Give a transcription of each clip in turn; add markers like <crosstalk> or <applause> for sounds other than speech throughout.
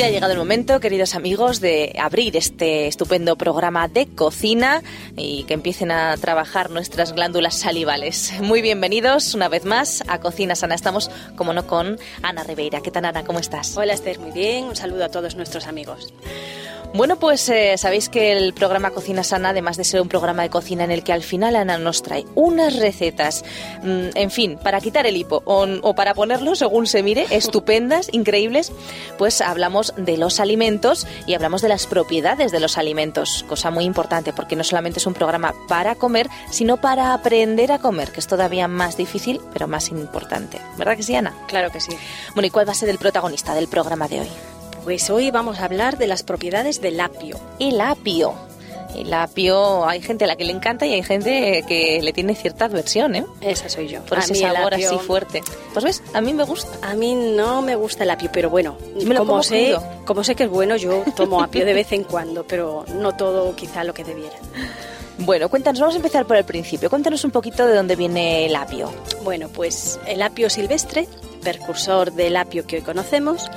Ya ha llegado el momento, queridos amigos, de abrir este estupendo programa de cocina y que empiecen a trabajar nuestras glándulas salivales. Muy bienvenidos una vez más a Cocina Sana. Estamos, como no, con Ana Ribeira. ¿Qué tal, Ana? ¿Cómo estás? Hola, Esther. Muy bien. Un saludo a todos nuestros amigos. Bueno, pues eh, sabéis que el programa Cocina Sana, además de ser un programa de cocina en el que al final Ana nos trae unas recetas, mm, en fin, para quitar el hipo o, o para ponerlo según se mire, <laughs> estupendas, increíbles, pues hablamos de los alimentos y hablamos de las propiedades de los alimentos, cosa muy importante porque no solamente es un programa para comer, sino para aprender a comer, que es todavía más difícil, pero más importante. ¿Verdad que sí, Ana? Claro que sí. Bueno, ¿y cuál va a ser el protagonista del programa de hoy? Pues hoy vamos a hablar de las propiedades del apio. El apio. El apio, hay gente a la que le encanta y hay gente que le tiene cierta adversión, ¿eh? Esa soy yo. Por A ese sabor apio- así fuerte. Pues ves, a mí me gusta. A mí no me gusta el apio, pero bueno, Me lo como como sé, crudo. como sé que es bueno, yo tomo apio de vez en cuando, pero no todo quizá lo que debiera. Bueno, cuéntanos, vamos a empezar por el principio. Cuéntanos un poquito de dónde viene el apio. Bueno, pues el apio silvestre, precursor del apio que hoy conocemos,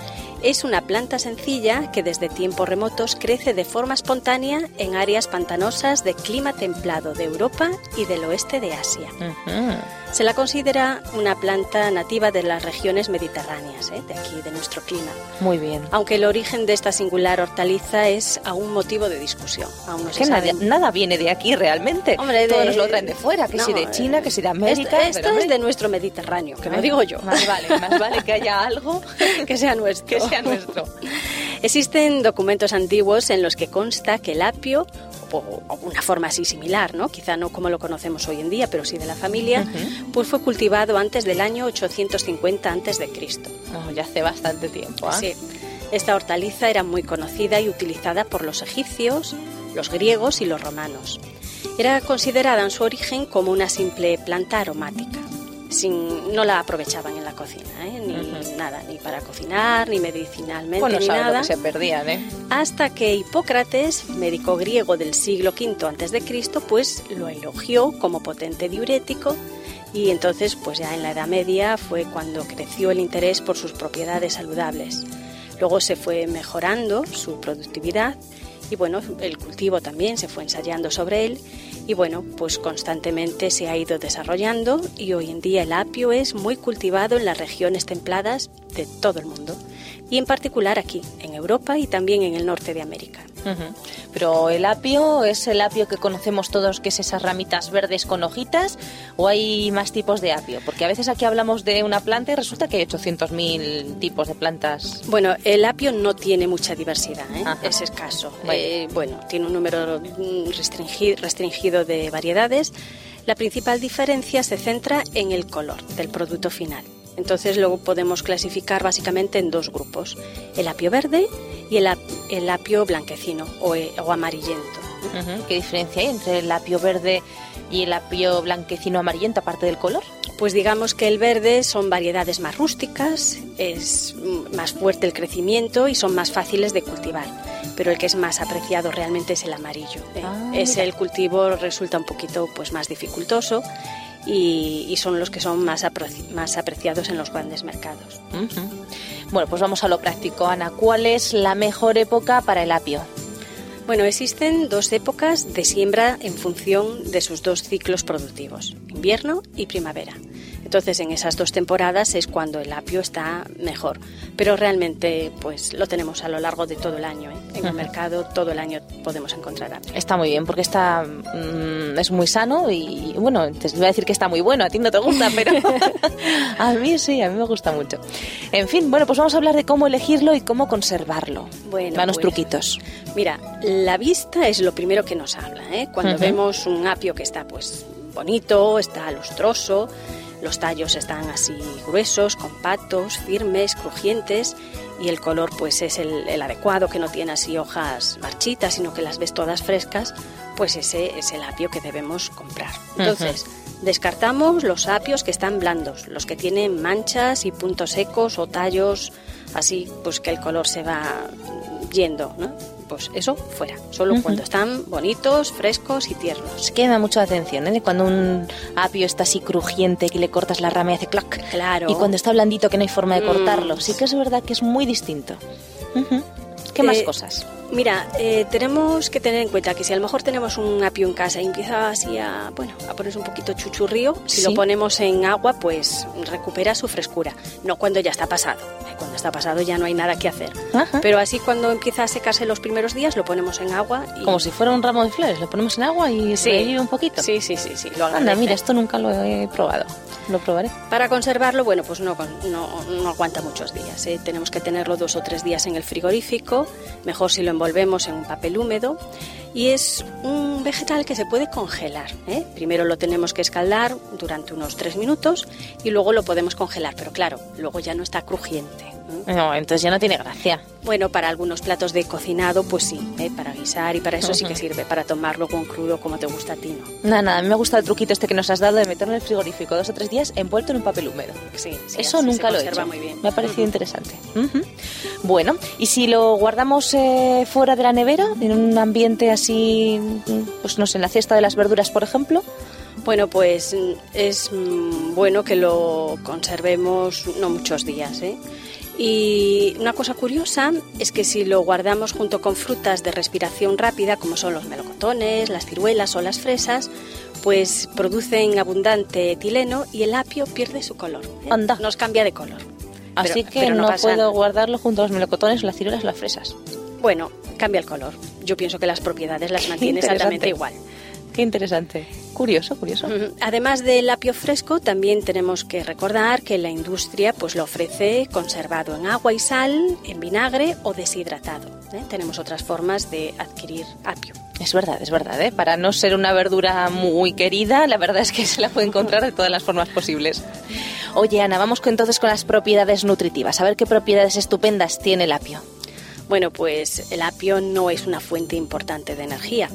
es una planta sencilla que desde tiempos remotos crece de forma espontánea en áreas pantanosas de clima templado de Europa y del oeste de Asia. Ujú. Se la considera una planta nativa de las regiones mediterráneas, ¿eh? de aquí, de nuestro clima. Muy bien. Aunque el origen de esta singular hortaliza es aún motivo de discusión. Aún no Es se que nada, sabe. nada viene de aquí realmente. Hombre, Todo de- nos lo traen de fuera, que No, si de China, que si de eh, América. Esto, esto es de nuestro Mediterráneo, que Ay, digo yo. Más vale, más vale que haya algo <laughs> que sea nuestro. que sea <laughs> nuestro. Existen documentos antiguos en los que consta que el apio, o una forma así similar, ¿no? quizá no como lo conocemos hoy en día, pero sí de la familia, pues fue cultivado antes del año 850 antes de Cristo. No, ya hace bastante tiempo. ¿ah? Sí. Esta hortaliza era muy conocida y utilizada por los egipcios, los griegos y los romanos. Era considerada en su origen como una simple planta aromática. Sin, no la aprovechaban en la cocina, ¿eh? ni nada, ni para cocinar, ni medicinalmente, Pues no ni nada. lo que se perdían, ¿eh? Hasta que Hipócrates, médico griego del siglo V antes de Cristo, pues lo elogió como potente diurético y entonces pues ya en la Edad Media fue cuando creció el interés por sus propiedades saludables. Luego se fue mejorando su productividad y bueno, el cultivo también se fue ensayando sobre él y bueno, pues constantemente se ha ido desarrollando y hoy en día el apio es muy cultivado en las regiones templadas de todo el mundo y en particular aquí, en Europa y también en el norte de América. Pero el apio es el apio que conocemos todos, que es esas ramitas verdes con hojitas, o hay más tipos de apio, porque a veces aquí hablamos de una planta y resulta que hay 800.000 tipos de plantas. Bueno, el apio no tiene mucha diversidad, ¿eh? Es escaso. Bueno. Eh, bueno, tiene un número restringi- restringido de variedades. La principal diferencia se centra en el color del producto final. Entonces luego podemos clasificar básicamente en dos grupos, el apio verde y el, ap- el apio blanquecino o, eh, o amarillento. ¿Qué diferencia hay entre el apio verde y el apio blanquecino amarillento, aparte del color? Pues digamos que el verde son variedades más rústicas, es más fuerte el crecimiento y son más fáciles de cultivar. Pero el que es más apreciado realmente es el amarillo. ¿eh? Ah, es mira. el cultivo resulta un poquito pues más dificultoso y, y son los que son más, más apreciados en los grandes mercados. Bueno, pues vamos a lo práctico, Ana. ¿Cuál es la mejor época para el apio? Bueno, existen dos épocas de siembra en función de sus dos ciclos productivos, invierno y primavera. Entonces, en esas dos temporadas es cuando el apio está mejor, pero realmente pues lo tenemos a lo largo de todo el año. ¿eh? En el mercado todo el año podemos encontrar apio. Está muy bien, porque está mm, es muy sano y, bueno, te iba a decir que está muy bueno, a ti no te gusta, pero <laughs> <laughs> a mí sí, a mí me gusta mucho. En fin, bueno, pues vamos a hablar de cómo elegirlo y cómo conservarlo. Bueno, Danos pues, truquitos. Mira, la vista es lo primero que nos habla. ¿eh? Cuando Ujú. vemos un apio que está pues bonito, está lustroso, los tallos están así gruesos, compactos, firmes, crujientes y el color pues es el, el adecuado, que no tiene así hojas marchitas, sino que las ves todas frescas, pues ese es el apio que debemos comprar. Entonces, descartamos los apios que están blandos, los que tienen manchas y puntos secos o tallos así, pues que el color se va yendo, ¿no? Pues eso fuera, solo cuando están bonitos, frescos y tiernos. Es que me da mucha atención, ¿eh? Cuando un apio está así crujiente que le cortas la rama y hace clac. Claro. Y cuando está blandito que no hay forma de Mm. cortarlo. Sí que es verdad que es muy distinto. ¿Qué más Eh, cosas? Mira, eh, tenemos que tener en cuenta que si a lo mejor tenemos un apio en casa y empieza así a, bueno, a ponerse un poquito chuchurrío, si Sí. lo ponemos en agua, pues recupera su frescura. No cuando ya está pasado. Eh, Cuando está pasado ya no hay nada que hacer. Ajá. Pero así cuando empieza a secarse los primeros días, lo ponemos en agua y... Como si fuera un ramo de flores, lo ponemos en agua y se revive un poquito. Sí, sí, sí, sí, lo Anda, mira, esto nunca lo he probado. Lo probaré. Para conservarlo, bueno, pues no, no, no aguanta muchos días. ¿eh? Tenemos que tenerlo dos o tres días en el frigorífico, mejor si lo envolvemos en un papel húmedo. Y es un vegetal que se puede congelar. ¿eh? Primero lo tenemos que escaldar durante unos tres minutos y luego lo podemos congelar, pero claro, luego ya no está crujiente. No, entonces ya no tiene gracia. Bueno, para algunos platos de cocinado, pues sí, ¿eh? para guisar y para eso sí que sirve, para tomarlo con crudo como te gusta a ti, ¿no? Nada, nada, a mí me gusta el truquito este que nos has dado de meterlo en el frigorífico dos o tres días envuelto en un papel húmedo. Sí, sí, Eso así nunca se lo he hecho. muy bien. Me ha parecido interesante. Bueno, ¿y si lo guardamos eh, fuera de la nevera, en un ambiente así, mm, pues no sé, en la cesta de las verduras, por ejemplo? Bueno, pues mm, es mm, bueno que lo conservemos no muchos días. ¿eh? Y una cosa curiosa es que si lo guardamos junto con frutas de respiración rápida, como son los melocotones, las ciruelas o las fresas, pues producen abundante etileno y el apio pierde su color. ¿eh? Anda. Nos cambia de color. Así Pero- que pero no, puedo guardarlo junto a los melocotones, las ciruelas, las fresas. Bueno, cambia el color. Yo pienso que las propiedades las mantiene <laughs> exactamente igual. Qué interesante. Curioso, curioso. Además del apio fresco, también tenemos que recordar que la industria pues lo ofrece conservado en agua y sal, en vinagre o deshidratado. ¿eh? Tenemos otras formas de adquirir apio. Es verdad, es verdad, ¿eh? Para no ser una verdura muy querida, la verdad es que <laughs> se la puede encontrar de todas las formas posibles. Oye, Ana, vamos entonces con las propiedades nutritivas. A ver qué propiedades estupendas tiene el apio. Bueno, pues el apio no es una fuente importante de energía.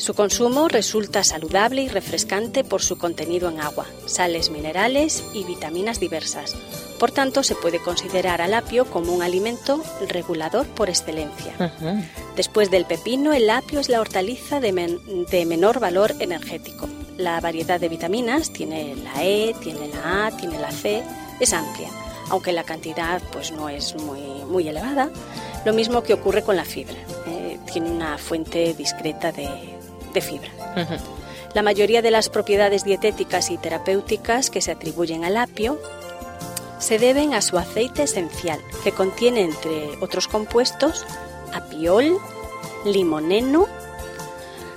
Su consumo resulta saludable y refrescante por su contenido en agua, sales minerales y vitaminas diversas. Por tanto, se puede considerar al apio como un alimento regulador por excelencia. Después del pepino, el apio es la hortaliza de, men- de menor valor energético. La variedad de vitaminas tiene la E, tiene la A, tiene la C, es amplia, aunque la cantidad pues no es muy, muy elevada. Lo mismo que ocurre con la fibra, eh, tiene una fuente discreta de, de fibra. La mayoría de las propiedades dietéticas y terapéuticas que se atribuyen al apio se deben a su aceite esencial, que contiene, entre otros compuestos, apiol, limoneno,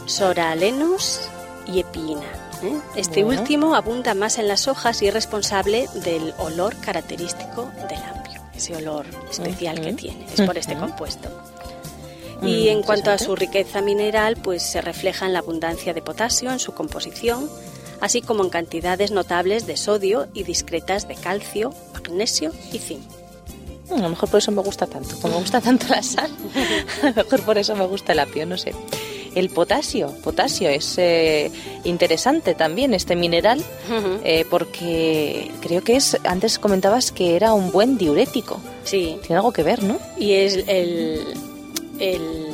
soralenos y epina. ¿eh? Este Bueno. último abunda más en las hojas y es responsable del olor característico del apio, ese olor especial que tiene, es por este compuesto. Mm, Y en cuanto a su riqueza mineral, pues se refleja en la abundancia de potasio en su composición, así como en cantidades notables de sodio y discretas de calcio, magnesio y zinc. Mm, A lo mejor por eso me gusta tanto. Como me gusta tanto la sal, <laughs> a lo mejor por eso me gusta el apio, no sé. El potasio, potasio es eh, interesante también este mineral eh, porque creo que es, antes comentabas que era un buen diurético. Sí, Tiene algo que ver, ¿no? y es el, el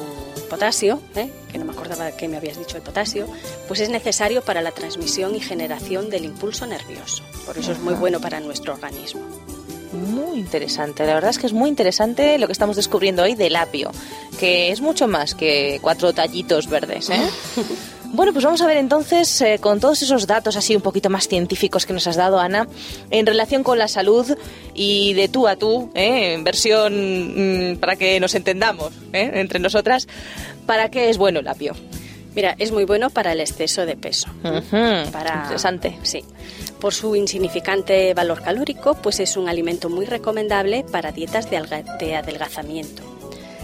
potasio, ¿eh? que no me acordaba que me habías dicho el potasio, pues es necesario para la transmisión y generación del impulso nervioso. Por eso es muy bueno para nuestro organismo. Muy interesante, la verdad es que es muy interesante lo que estamos descubriendo hoy del apio, que es mucho más que cuatro tallitos verdes. ¿eh? <laughs> Bueno, pues vamos a ver entonces, eh, con todos esos datos así un poquito más científicos que nos has dado, Ana, en relación con la salud y de tú a tú, ¿eh? en versión mm, para que nos entendamos ¿eh? entre nosotras, ¿para qué es bueno el apio? Mira, es muy bueno para el exceso de peso. Ujú, para Interesante. Sí. Por su insignificante valor calórico, pues es un alimento muy recomendable para dietas de, de adelgazamiento.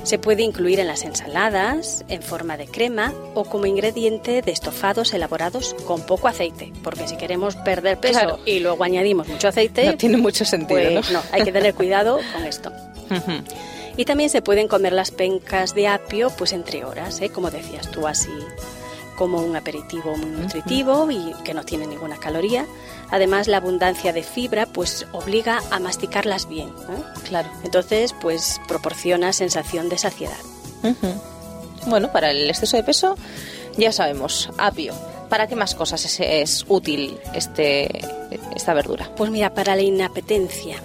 Se puede incluir en las ensaladas, en forma de crema o como ingrediente de estofados elaborados con poco aceite, porque si queremos perder peso Claro. y luego añadimos mucho aceite, No tiene mucho sentido, pues ¿no? no, hay que tener cuidado con esto. Y también se pueden comer las pencas de apio pues entre horas, ¿eh? como decías tú, así como un aperitivo muy nutritivo y que no tiene ninguna caloría. Además, la abundancia de fibra pues obliga a masticarlas bien. ¿eh? Claro. Entonces, pues proporciona sensación de saciedad. Bueno, para el exceso de peso ya sabemos, apio. ¿Para qué más cosas es, es útil este, esta verdura? Pues mira, para la inapetencia.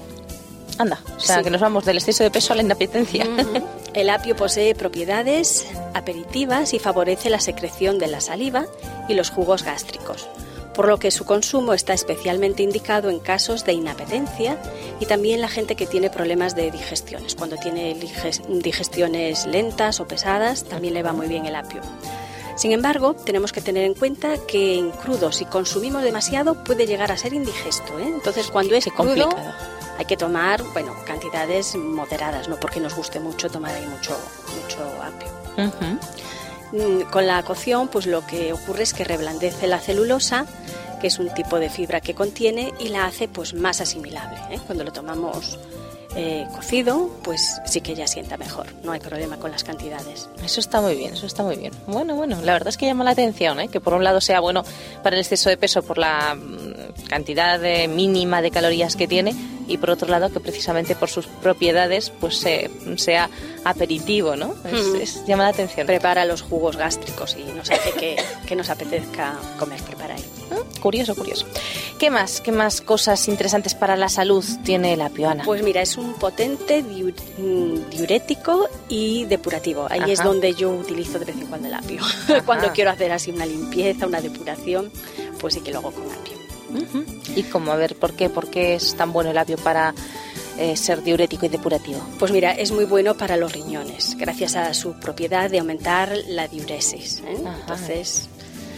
Anda, o sea, Sí. que nos vamos del exceso de peso a la inapetencia. <laughs> El apio posee propiedades aperitivas y favorece la secreción de la saliva y los jugos gástricos, por lo que su consumo está especialmente indicado en casos de inapetencia y también la gente que tiene problemas de digestiones. Cuando tiene diges- digestiones lentas o pesadas, también le va muy bien el apio. Sin embargo, tenemos que tener en cuenta que en crudo, si consumimos demasiado, puede llegar a ser indigesto. ¿eh? Entonces, cuando es Qué crudo, complicado. Hay que tomar, bueno, cantidades moderadas, no porque nos guste mucho tomar ahí mucho, mucho apio. Mm, Con la cocción, pues lo que ocurre es que reblandece la celulosa, que es un tipo de fibra que contiene, y la hace pues más asimilable. ¿eh? Cuando lo tomamos eh, cocido, pues sí que ya sienta mejor. No hay problema con las cantidades. Eso está muy bien, eso está muy bien. Bueno, bueno, la verdad es que llama la atención, ¿eh? que por un lado sea bueno para el exceso de peso por la cantidad de- mínima de calorías que tiene y por otro lado que precisamente por sus propiedades pues eh, sea aperitivo, ¿no? Es- Mm. es- llama la atención. Prepara los jugos gástricos y nos hace que, que nos apetezca comer, preparar. Mm, Curioso, curioso. ¿Qué más? ¿Qué más cosas interesantes para la salud tiene la piona? Pues mira, es un potente diu- mm, diurético y depurativo. Ahí es Ajá. donde yo utilizo de vez en cuando el apio. <laughs> Cuando quiero hacer así una limpieza, una depuración, pues sí que lo hago con apio. ¿Y cómo? A ver, ¿por qué? ¿Por qué es tan bueno el apio para eh, ser diurético y depurativo? Pues mira, es muy bueno para los riñones, gracias a su propiedad de aumentar la diuresis. ¿eh? Entonces,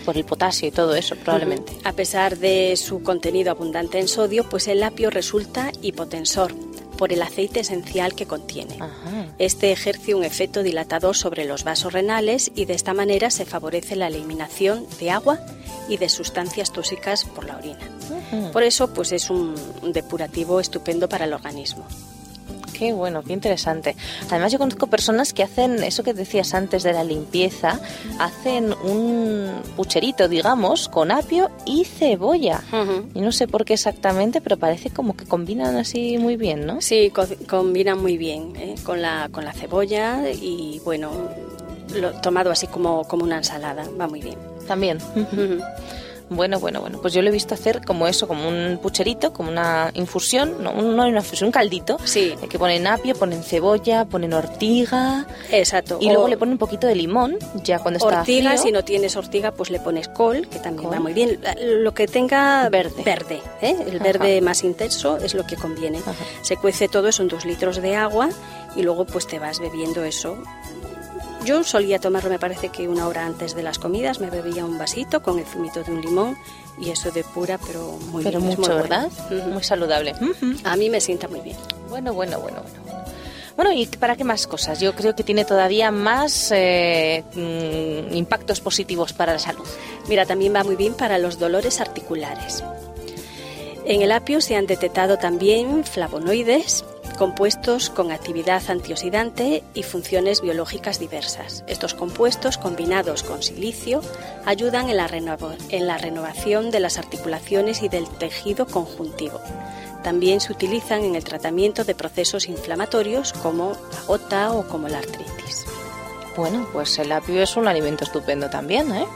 Por el potasio y todo eso, probablemente. a pesar de su contenido abundante en sodio, pues el apio resulta hipotensor por el aceite esencial que contiene. Ajá. Este ejerce un efecto dilatador sobre los vasos renales y de esta manera se favorece la eliminación de agua y de sustancias tóxicas por la orina. Por eso, pues es un depurativo estupendo para el organismo. Qué bueno, qué interesante. Además, yo conozco personas que hacen eso que decías antes de la limpieza, hacen un pucherito, digamos, con apio y cebolla. Y no sé por qué exactamente, pero parece como que combinan así muy bien, ¿no? Sí, co- combina muy bien ¿eh? con, la, con la cebolla y bueno, lo, tomado así como, como una ensalada, va muy bien. También. Bueno, bueno, bueno. Pues yo lo he visto hacer como eso, como un pucherito, como una infusión, no, no una infusión, un caldito. Sí. eh, Que ponen apio, ponen cebolla, ponen ortiga Exacto. y luego le ponen un poquito de limón, ya cuando está ortiga, si no tienes ortiga, pues le pones col, que también Col. va muy bien. Lo que tenga Verde. verde ¿eh? el Ajá. verde más intenso es lo que conviene. Ajá. Se cuece todo eso en dos litros de agua y luego pues te vas bebiendo eso. Yo solía tomarlo, me parece que una hora antes de las comidas me bebía un vasito con el zumito de un limón y eso depura, pero muy Pero bien. mucho, muy bueno. ¿verdad? Ujú. Muy saludable. Ujú. A mí me sienta muy bien. Bueno, bueno, bueno, bueno. bueno. Bueno, ¿y para qué más cosas? Yo creo que tiene todavía más eh, mm, impactos positivos para la salud. Mira, también va muy bien para los dolores articulares. En el apio se han detectado también flavonoides, compuestos con actividad antioxidante y funciones biológicas diversas. Estos compuestos, combinados con silicio, ayudan en la, renova- en la renovación de las articulaciones y del tejido conjuntivo. También se utilizan en el tratamiento de procesos inflamatorios como la gota o como la artritis. Bueno, pues el apio es un alimento estupendo también, ¿eh?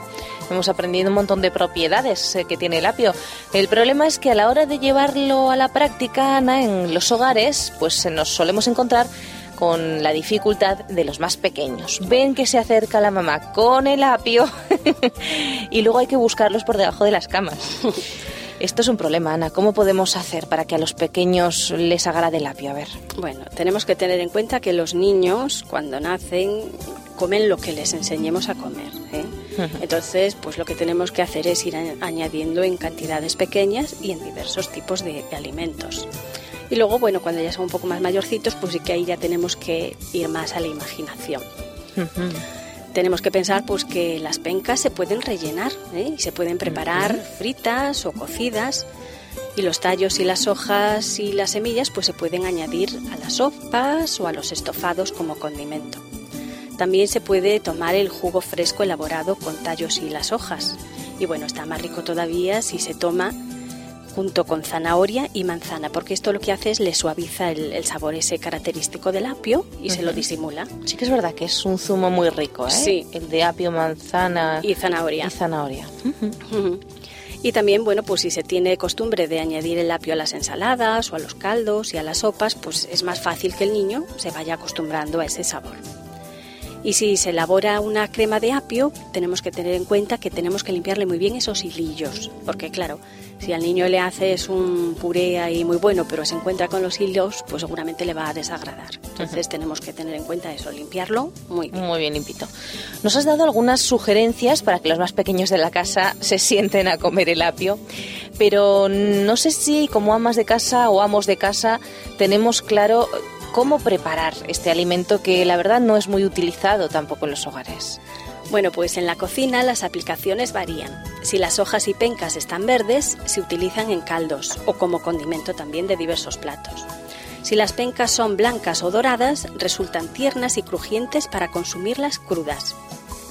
Hemos aprendido un montón de propiedades eh, que tiene el apio. El problema es que a la hora de llevarlo a la práctica, Ana, en los hogares, pues eh, nos solemos encontrar con la dificultad de los más pequeños. Ven que se acerca la mamá con el apio <laughs> y luego hay que buscarlos por debajo de las camas. Esto es un problema, Ana. ¿Cómo podemos hacer para que a los pequeños les agrade el apio? A ver. Bueno, tenemos que tener en cuenta que los niños cuando nacen comen lo que les enseñemos a comer. ¿eh? <laughs> Entonces, pues lo que tenemos que hacer es ir añadiendo en cantidades pequeñas y en diversos tipos de, de alimentos. Y luego, bueno, cuando ya son un poco más mayorcitos, pues sí que ahí ya tenemos que ir más a la imaginación. Tenemos que pensar pues que las pencas se pueden rellenar ¿eh? y se pueden preparar fritas o cocidas y los tallos y las hojas y las semillas pues se pueden añadir a las sopas o a los estofados como condimento. También se puede tomar el jugo fresco elaborado con tallos y las hojas. Y bueno, está más rico todavía si se toma junto con zanahoria y manzana, porque esto lo que hace es le suaviza el, sabor ese característico del apio y se lo disimula. Sí que es verdad que es un zumo muy rico, ¿eh? Sí. El de apio, manzana y zanahoria. Y zanahoria. Y también, bueno, pues si se tiene costumbre de añadir el apio a las ensaladas o a los caldos y a las sopas, pues es más fácil que el niño se vaya acostumbrando a ese sabor. Y si se elabora una crema de apio, tenemos que tener en cuenta que tenemos que limpiarle muy bien esos hilillos, porque claro, si al niño le haces un puré ahí muy bueno, pero se encuentra con los hilos, pues seguramente le va a desagradar. Entonces tenemos que tener en cuenta eso, limpiarlo muy bien. Muy bien limpito. Nos has dado algunas sugerencias para que los más pequeños de la casa se sienten a comer el apio, pero no sé si como amas de casa o amos de casa tenemos claro cómo preparar este alimento que la verdad no es muy utilizado tampoco en los hogares. Bueno, pues en la cocina las aplicaciones varían. Si las hojas y pencas están verdes, se utilizan en caldos o como condimento también de diversos platos. Si las pencas son blancas o doradas, resultan tiernas y crujientes para consumirlas crudas,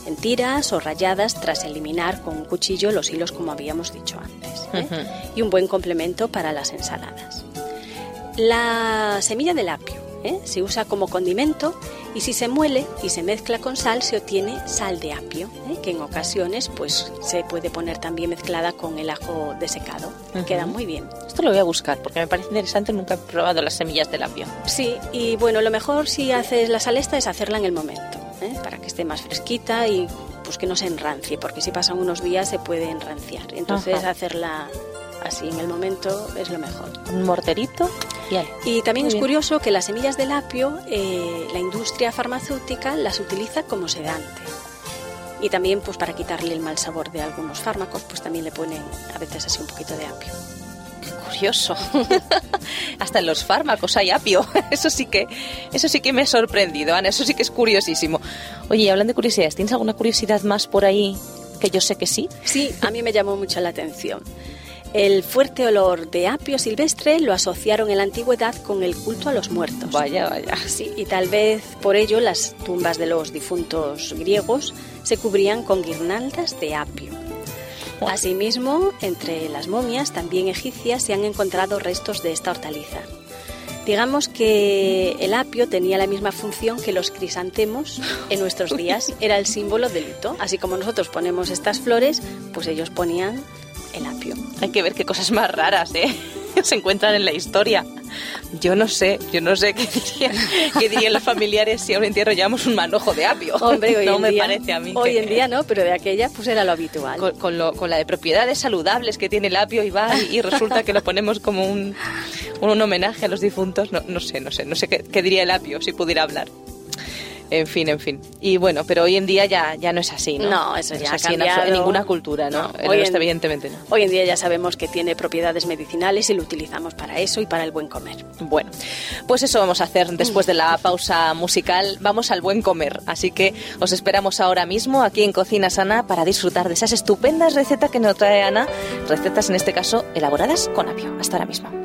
en tiras o rayadas tras eliminar con un cuchillo los hilos como habíamos dicho antes. ¿eh? Y un buen complemento para las ensaladas. La semilla del apio ¿eh? se usa como condimento y si se muele y se mezcla con sal se obtiene sal de apio, ¿eh? que en ocasiones pues se puede poner también mezclada con el ajo desecado. Queda muy bien. Esto lo voy a buscar porque me parece interesante, nunca he probado las semillas del apio. Sí, y bueno, lo mejor si haces la sal esta es hacerla en el momento, ¿eh? para que esté más fresquita y pues que no se enrancie, porque si pasan unos días se puede enranciar. Entonces hacerla así en el momento es lo mejor. Un morterito y Y también es curioso que las semillas del apio, eh, la industria farmacéutica las utiliza como sedante. Y también pues para quitarle el mal sabor de algunos fármacos, pues también le ponen a veces así un poquito de apio. Qué curioso. <laughs> Hasta en los fármacos hay apio. <laughs> Eso sí que eso sí que me ha sorprendido, Ana, eso sí que es curiosísimo. Oye, hablando de curiosidades, ¿tienes alguna curiosidad más por ahí que yo sé que sí? Sí, a mí me llamó mucho la atención. El fuerte olor de apio silvestre lo asociaron en la antigüedad con el culto a los muertos. Vaya, vaya. Sí, y tal vez por ello las tumbas de los difuntos griegos se cubrían con guirnaldas de apio. Asimismo, entre las momias, también egipcias, se han encontrado restos de esta hortaliza. Digamos que el apio tenía la misma función que los crisantemos en nuestros <laughs> días. Era el símbolo del luto. Así como nosotros ponemos estas flores, pues ellos ponían el apio. Hay que ver qué cosas más raras, ¿eh? <laughs> Se encuentran en la historia. Yo no sé, yo no sé <laughs> qué, dirían los familiares si a un entierro llevamos un manojo de apio. <laughs> Hombre, hoy no en me día, parece a mí. Hoy en día no, pero de aquella pues era lo habitual. Con, la de propiedades saludables que tiene el apio y va y, resulta que lo ponemos como un, un, homenaje a los difuntos. No, no sé, no sé, no sé qué diría el apio si pudiera hablar. En fin, en fin. Y bueno, pero hoy en día ya, ya no es así, ¿no? No, eso ya ha cambiado. En, ninguna cultura, ¿no? hoy evidentemente no. Hoy en día ya sabemos que tiene propiedades medicinales y lo utilizamos para eso y para el buen comer. Bueno, pues eso vamos a hacer después de la pausa musical. Vamos al buen comer. Así que os esperamos ahora mismo aquí en Cocina Sana para disfrutar de esas estupendas recetas que nos trae Ana. Recetas en este caso elaboradas con apio. Hasta ahora mismo.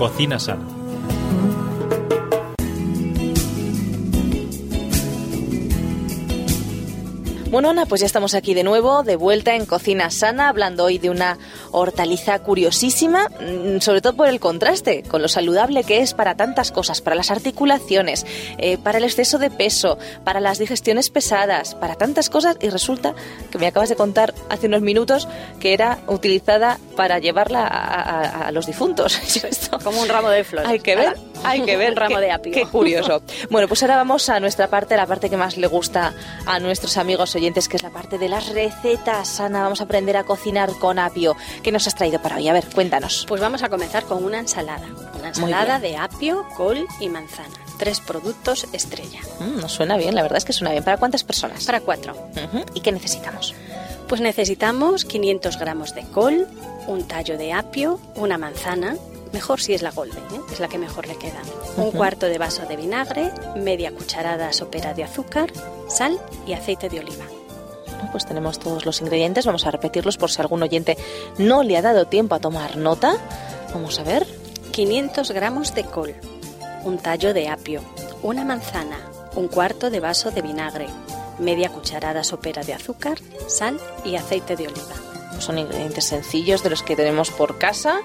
Cocina sana. Bueno, Ana, pues ya estamos aquí de nuevo, de vuelta en Cocina Sana, hablando hoy de una hortaliza curiosísima, mm, sobre todo por el contraste con lo saludable que es para tantas cosas, para las articulaciones, eh, para el exceso de peso, para las digestiones pesadas, para tantas cosas, y resulta que me acabas de contar hace unos minutos que era utilizada para llevarla a, a- a los difuntos. <laughs> Como un ramo de flores. hay que ver, hay que ver. <laughs> Un ramo qué- de apio. Qué curioso. <laughs> Bueno, pues ahora vamos a nuestra parte, la parte que más le gusta a nuestros amigos oyentes, que es la parte de las recetas. Ana, vamos a aprender a cocinar con apio. ¿Qué nos has traído para hoy? A ver, cuéntanos. Pues vamos a comenzar con una ensalada. Una ensalada de apio, col y manzana. Tres productos estrella. Mm, nos suena bien, la verdad es que suena bien. ¿Para cuántas personas? Para cuatro. ¿Y qué necesitamos? Pues necesitamos 500 gramos de col, un tallo de apio, una manzana, mejor si es la golden, ¿eh? es la que mejor le queda, un cuarto de vaso de vinagre, media cucharada sopera de azúcar, sal y aceite de oliva. Bueno, pues tenemos todos los ingredientes. Vamos a repetirlos por si algún oyente no le ha dado tiempo a tomar nota. Vamos a ver. 500 gramos de col, un tallo de apio, una manzana, un cuarto de vaso de vinagre, media cucharada sopera de azúcar, sal y aceite de oliva. Son ingredientes sencillos de los que tenemos por casa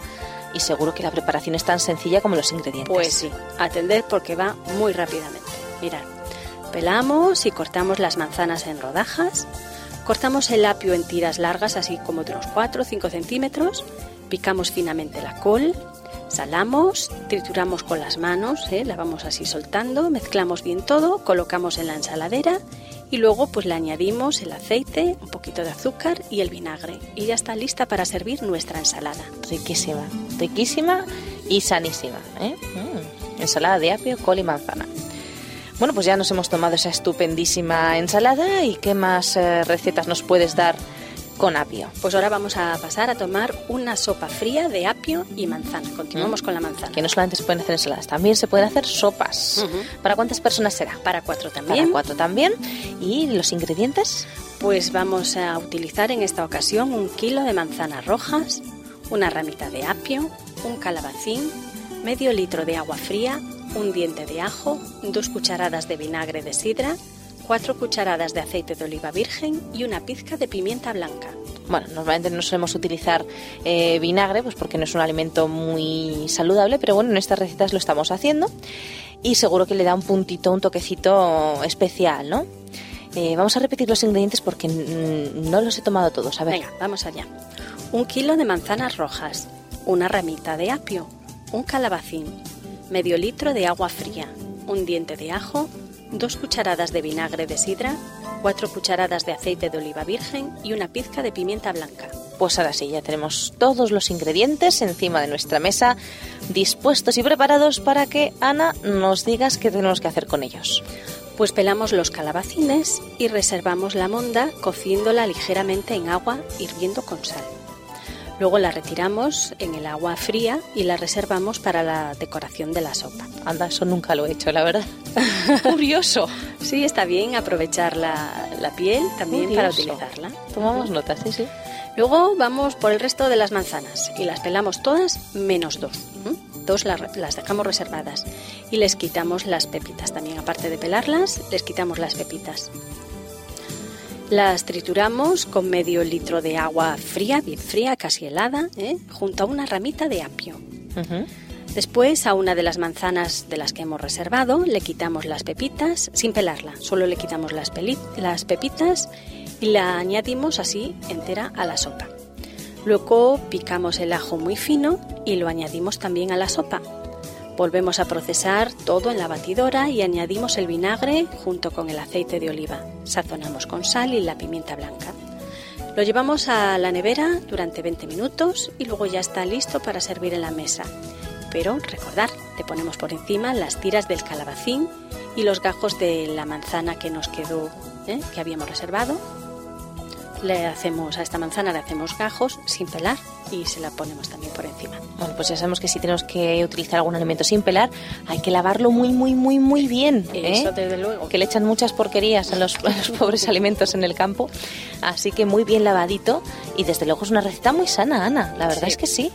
y seguro que la preparación es tan sencilla como los ingredientes. Pues sí, atender porque va muy rápidamente. Mirad, pelamos y cortamos las manzanas en rodajas, cortamos el apio en tiras largas, así como de unos 4 o 5 centímetros, picamos finamente la col, salamos, trituramos con las manos, ¿eh? la vamos así soltando, mezclamos bien todo, colocamos en la ensaladera y luego pues le añadimos el aceite, un poquito de azúcar y el vinagre y ya está lista para servir nuestra ensalada. Riquísima, riquísima y sanísima. ¿eh? Mm, Ensalada de apio, col y manzana. Bueno, pues ya nos hemos tomado esa estupendísima ensalada y qué más eh, recetas nos puedes dar con apio. Pues ahora vamos a pasar a tomar una sopa fría de apio y manzana. Continuamos con la manzana. Que no solamente se pueden hacer ensaladas, también se pueden hacer sopas. ¿Para cuántas personas será? Para cuatro Para también. cuatro también. ¿Y los ingredientes? Pues vamos a utilizar en esta ocasión un kilo de manzanas rojas, una ramita de apio, un calabacín, medio litro de agua fría, un diente de ajo, dos cucharadas de vinagre de sidra, cuatro cucharadas de aceite de oliva virgen y una pizca de pimienta blanca. Bueno, normalmente no solemos utilizar eh, vinagre, pues porque no es un alimento muy saludable, pero bueno, en estas recetas lo estamos haciendo y seguro que le da un puntito, un toquecito especial, ¿no? Eh, vamos a repetir los ingredientes porque no los he tomado todos. A ver, Venga, vamos allá. Un kilo de manzanas rojas, una ramita de apio, un calabacín, medio litro de agua fría, un diente de ajo, dos cucharadas de vinagre de sidra, cuatro cucharadas de aceite de oliva virgen y una pizca de pimienta blanca. pues ahora sí, ya tenemos todos los ingredientes encima de nuestra mesa, dispuestos y preparados para que Ana nos digas qué tenemos que hacer con ellos. Pues pelamos los calabacines y reservamos la monda cociéndola ligeramente en agua hirviendo con sal. Luego la retiramos en el agua fría y la reservamos para la decoración de la sopa. Anda, eso nunca lo he hecho, la verdad. <laughs> Curioso. Sí, está bien aprovechar la, la piel también para Curioso. utilizarla. Tomamos notas, sí, sí. Luego vamos por el resto de las manzanas y las pelamos todas menos dos. ¿m? Dos la- las dejamos reservadas y les quitamos las pepitas también. Aparte de pelarlas, les quitamos las pepitas. Las trituramos con medio litro de agua fría, bien fría, casi helada, ¿eh? junto a una ramita de apio. Después a una de las manzanas de las que hemos reservado le quitamos las pepitas sin pelarla, solo le quitamos las, las pepitas y la añadimos así entera a la sopa. Luego picamos el ajo muy fino y lo añadimos también a la sopa. Volvemos a procesar todo en la batidora y añadimos el vinagre junto con el aceite de oliva. Sazonamos con sal y la pimienta blanca. Lo llevamos a la nevera durante 20 minutos y luego ya está listo para servir en la mesa. Pero recordar, le ponemos por encima las tiras del calabacín y los gajos de la manzana que nos quedó, ¿eh? que habíamos reservado. Le hacemos a esta manzana le hacemos gajos sin pelar y se la ponemos también por encima. Bueno, pues ya sabemos que si tenemos que utilizar algún alimento sin pelar, hay que lavarlo muy, muy, muy, muy bien. ¿eh? Eso desde luego. que le echan muchas porquerías a los, a los <laughs> pobres alimentos en el campo. Así que muy bien lavadito y desde luego es una receta muy sana, Ana. La verdad Sí. es que sí.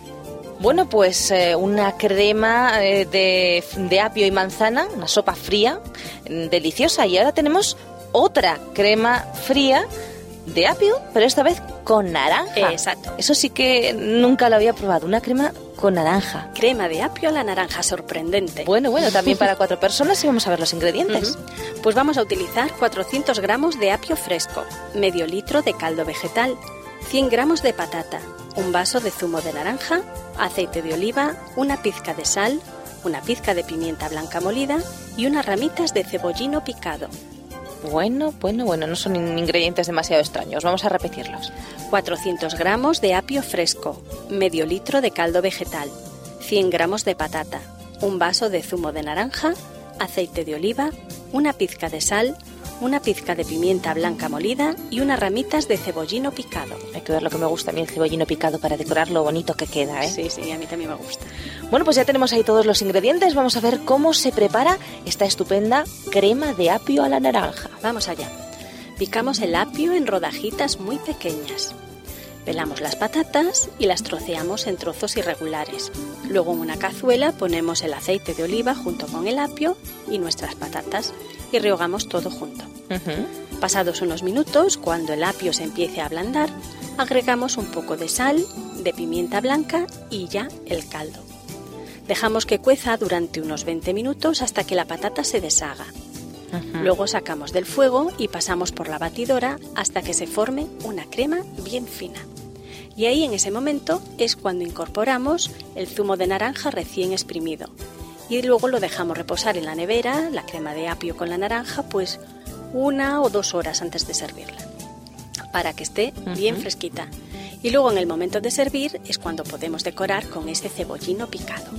Bueno, pues eh, una crema eh, de, de apio y manzana, una sopa fría, mm, deliciosa. Y ahora tenemos otra crema fría de apio, pero esta vez con naranja. Exacto. Eso sí que nunca lo había probado, una crema con naranja. Crema de apio a la naranja, sorprendente. Bueno, bueno, también para cuatro <laughs> personas y vamos a ver los ingredientes. Pues vamos a utilizar 400 gramos de apio fresco, medio litro de caldo vegetal, 100 gramos de patata, un vaso de zumo de naranja, aceite de oliva, una pizca de sal, una pizca de pimienta blanca molida y unas ramitas de cebollino picado. Bueno, bueno, bueno, no son in- ingredientes demasiado extraños. Vamos a repetirlos. 400 gramos de apio fresco, medio litro de caldo vegetal, 100 gramos de patata, un vaso de zumo de naranja, aceite de oliva, una pizca de sal, una pizca de pimienta blanca molida y unas ramitas de cebollino picado. Hay que ver lo que me gusta a mí el cebollino picado para decorar lo bonito que queda, ¿eh? Sí, sí, a mí también me gusta. Bueno, pues ya tenemos ahí todos los ingredientes. Vamos a ver cómo se prepara esta estupenda crema de apio a la naranja. Vamos allá. Picamos el apio en rodajitas muy pequeñas. Pelamos las patatas y las troceamos en trozos irregulares. Luego en una cazuela ponemos el aceite de oliva junto con el apio y nuestras patatas y rehogamos todo junto. Pasados unos minutos, cuando el apio se empiece a ablandar, agregamos un poco de sal, de pimienta blanca y ya el caldo. Dejamos que cueza durante unos 20 minutos hasta que la patata se deshaga. Luego sacamos del fuego y pasamos por la batidora hasta que se forme una crema bien fina. Y ahí en ese momento es cuando incorporamos el zumo de naranja recién exprimido. Y luego lo dejamos reposar en la nevera, la crema de apio con la naranja, pues una o dos horas antes de servirla, para que esté bien fresquita. Y luego en el momento de servir es cuando podemos decorar con este cebollino picado.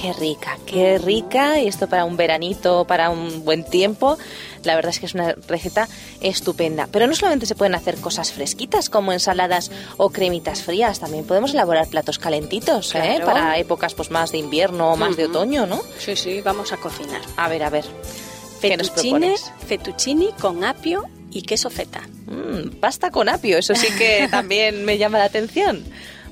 Qué rica, qué rica. Y esto para un veranito, para un buen tiempo. La verdad es que es una receta estupenda. Pero no solamente se pueden hacer cosas fresquitas como ensaladas o cremitas frías, también podemos elaborar platos calentitos, ¿eh? Para épocas pues más de invierno o más de otoño, ¿no? Sí, sí, vamos a cocinar. A ver, a ver. ¿Qué nos Fettuccine, fettuccini con apio y queso feta. Mm, pasta con apio, eso sí que <laughs> también me llama la atención.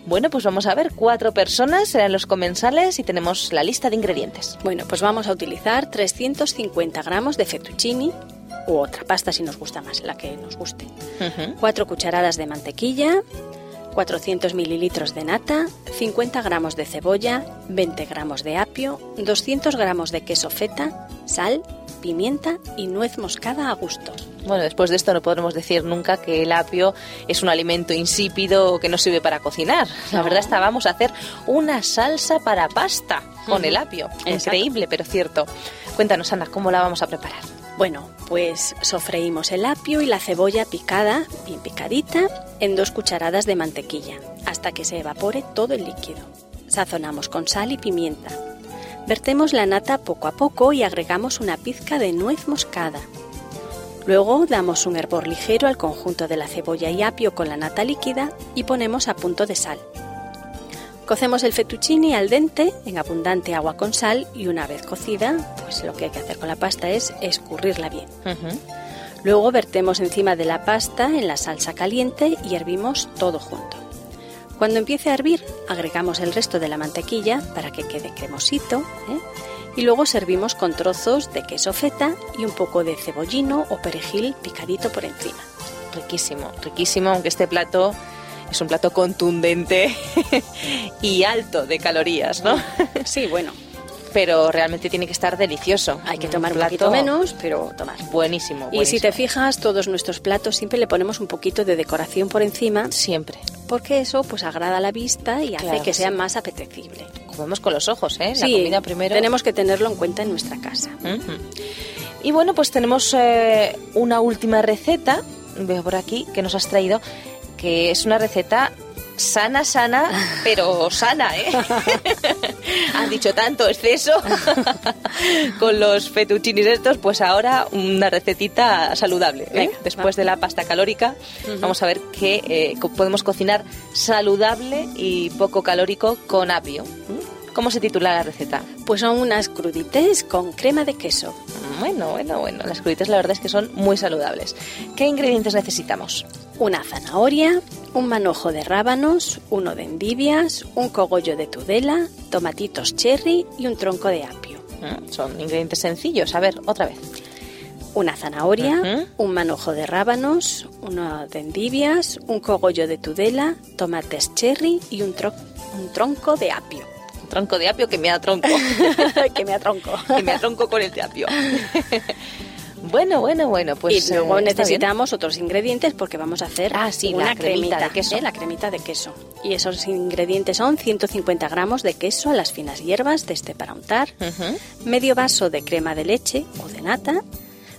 Bueno, pues vamos a ver, cuatro personas serán los comensales y tenemos la lista de ingredientes. Bueno, pues vamos a utilizar 350 gramos de fettuccini u otra pasta si nos gusta más, la que nos guste. 4 cucharadas de mantequilla, 400 mililitros de nata, 50 gramos de cebolla, 20 gramos de apio, 200 gramos de queso feta, sal, pimienta y nuez moscada a gusto. Bueno, después de esto no podremos decir nunca que el apio es un alimento insípido o que no sirve para cocinar. La verdad es que vamos a hacer una salsa para pasta con el apio. Exacto. Increíble, pero cierto. Cuéntanos, Ana, ¿cómo la vamos a preparar? Bueno, pues sofreímos el apio y la cebolla picada, bien picadita, en dos cucharadas de mantequilla, hasta que se evapore todo el líquido. Sazonamos con sal y pimienta. Vertemos la nata poco a poco y agregamos una pizca de nuez moscada. Luego damos un hervor ligero al conjunto de la cebolla y apio con la nata líquida y ponemos a punto de sal. Cocemos el fettuccine al dente en abundante agua con sal y una vez cocida, pues lo que hay que hacer con la pasta es escurrirla bien. Luego vertemos encima de la pasta en la salsa caliente y hervimos todo junto. Cuando empiece a hervir, agregamos el resto de la mantequilla para que quede cremosito ¿eh? Y luego servimos con trozos de queso feta y un poco de cebollino o perejil picadito por encima. Riquísimo, riquísimo, aunque este plato es un plato contundente <laughs> y alto de calorías, ¿no? Sí, bueno, Pero realmente tiene que estar delicioso. hay que tomar un plato poquito menos, pero tomar. Buenísimo, Y si te buenísimo. fijas, todos nuestros platos siempre le ponemos un poquito de decoración por encima, Siempre. porque eso pues agrada la vista y hace que sea más apetecible. Comemos con los ojos, ¿eh? La Sí, comida primero. tenemos que tenerlo en cuenta en nuestra casa. Y bueno, pues tenemos eh, una última receta, veo por aquí, que nos has traído, que es una receta sana, sana, pero sana, ¿eh? <laughs> has dicho tanto exceso <laughs> con los fettuccinis estos, pues ahora una recetita saludable. ¿eh? Después va. de la pasta calórica, vamos a ver qué eh, podemos cocinar saludable y poco calórico con apio. ¿Mm? ¿Cómo se titula la receta? Pues son unas crudités con crema de queso. Bueno, bueno, bueno. Las cruditas la verdad es que son muy saludables. ¿Qué ingredientes necesitamos? Una zanahoria, un manojo de rábanos, uno de endivias, un cogollo de tudela, tomatitos cherry y un tronco de apio. Mm, Son ingredientes sencillos. A ver, otra vez. Una zanahoria, un manojo de rábanos, uno de endivias, un cogollo de tudela, tomates cherry y un, tro- un tronco de apio. Un tronco de apio que me atronco. <laughs> que me atronco. <laughs> que me atronco con el de apio. <laughs> bueno, bueno, bueno. Pues, y luego eh, bien. necesitamos otros ingredientes porque vamos a hacer Ah, sí, una cremita cremita de queso. ¿eh? La cremita de queso. Y esos ingredientes son 150 gramos de queso a las finas hierbas de este para untar, medio vaso de crema de leche o de nata,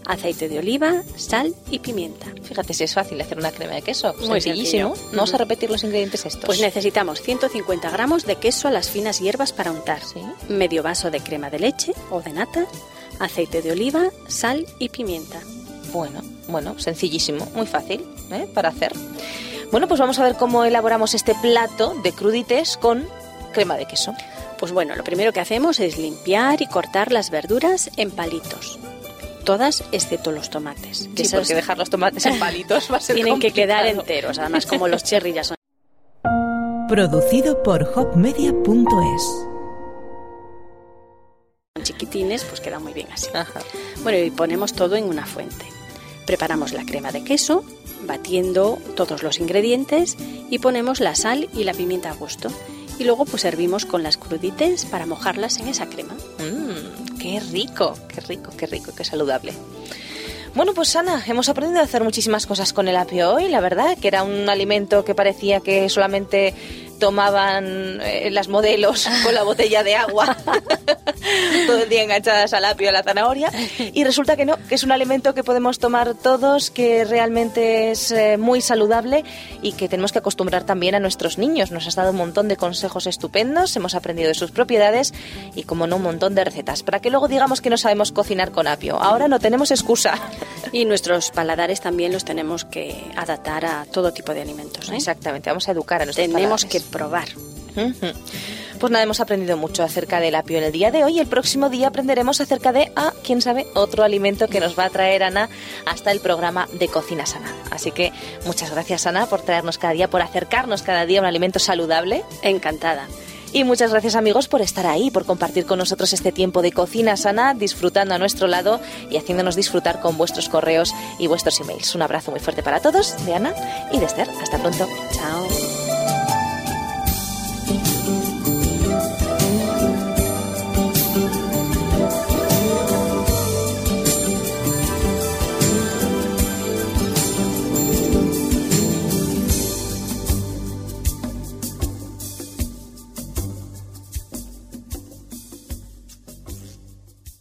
aceite de oliva, sal y pimienta. Fíjate si es fácil hacer una crema de queso. Muy Sencillísimo. sencillo. Vamos a repetir los ingredientes estos. Pues necesitamos 150 gramos de queso a las finas hierbas para untar, Sí. medio vaso de crema de leche o de nata, aceite de oliva, sal y pimienta. Bueno, bueno, sencillísimo, muy fácil ¿eh? para hacer. Bueno, pues vamos a ver cómo elaboramos este plato de crudités con crema de queso. Pues bueno, lo primero que hacemos es limpiar y cortar las verduras en palitos. Todas excepto los tomates. que Sí, esos porque dejar los tomates en palitos va a ser tienen que quedar enteros. Además, como los cherry ya son Producido por hopmedia.es. chiquitines, pues queda muy bien así. Ajá. Bueno, y ponemos todo en una fuente. Preparamos la crema de queso, batiendo todos los ingredientes y ponemos la sal y la pimienta a gusto. Y luego pues servimos con las crudites para mojarlas en esa crema. Mmm, qué rico, qué rico, qué rico, qué saludable. Bueno, pues Ana, hemos aprendido a hacer muchísimas cosas con el apio hoy, la verdad, que era un alimento que parecía que solamente tomaban eh, las modelos <laughs> con la botella de agua <laughs> todo el día enganchadas al apio a la zanahoria y resulta que no, que es un alimento que podemos tomar todos, que realmente es eh, muy saludable y que tenemos que acostumbrar también a nuestros niños. Nos has dado un montón de consejos estupendos, hemos aprendido de sus propiedades y como no un montón de recetas, para que luego digamos que no sabemos cocinar con apio. Ahora no tenemos excusa. Y nuestros paladares también los tenemos que adaptar a todo tipo de alimentos. ¿eh? Exactamente, vamos a educar a nuestros Tenemos paladares. que probar. Pues nada, hemos aprendido mucho acerca del apio en el día de hoy. El próximo día aprenderemos acerca de, ah, quién sabe, otro alimento que nos va a traer Ana hasta el programa de Cocina Sana. Así que muchas gracias, Ana, por traernos cada día, por acercarnos cada día a un alimento saludable. Encantada. Y muchas gracias, amigos, por estar ahí, por compartir con nosotros este tiempo de Cocina Sana, disfrutando a nuestro lado y haciéndonos disfrutar con vuestros correos y vuestros emails. Un abrazo muy fuerte para todos, de Ana y de Esther. Hasta pronto. Chao.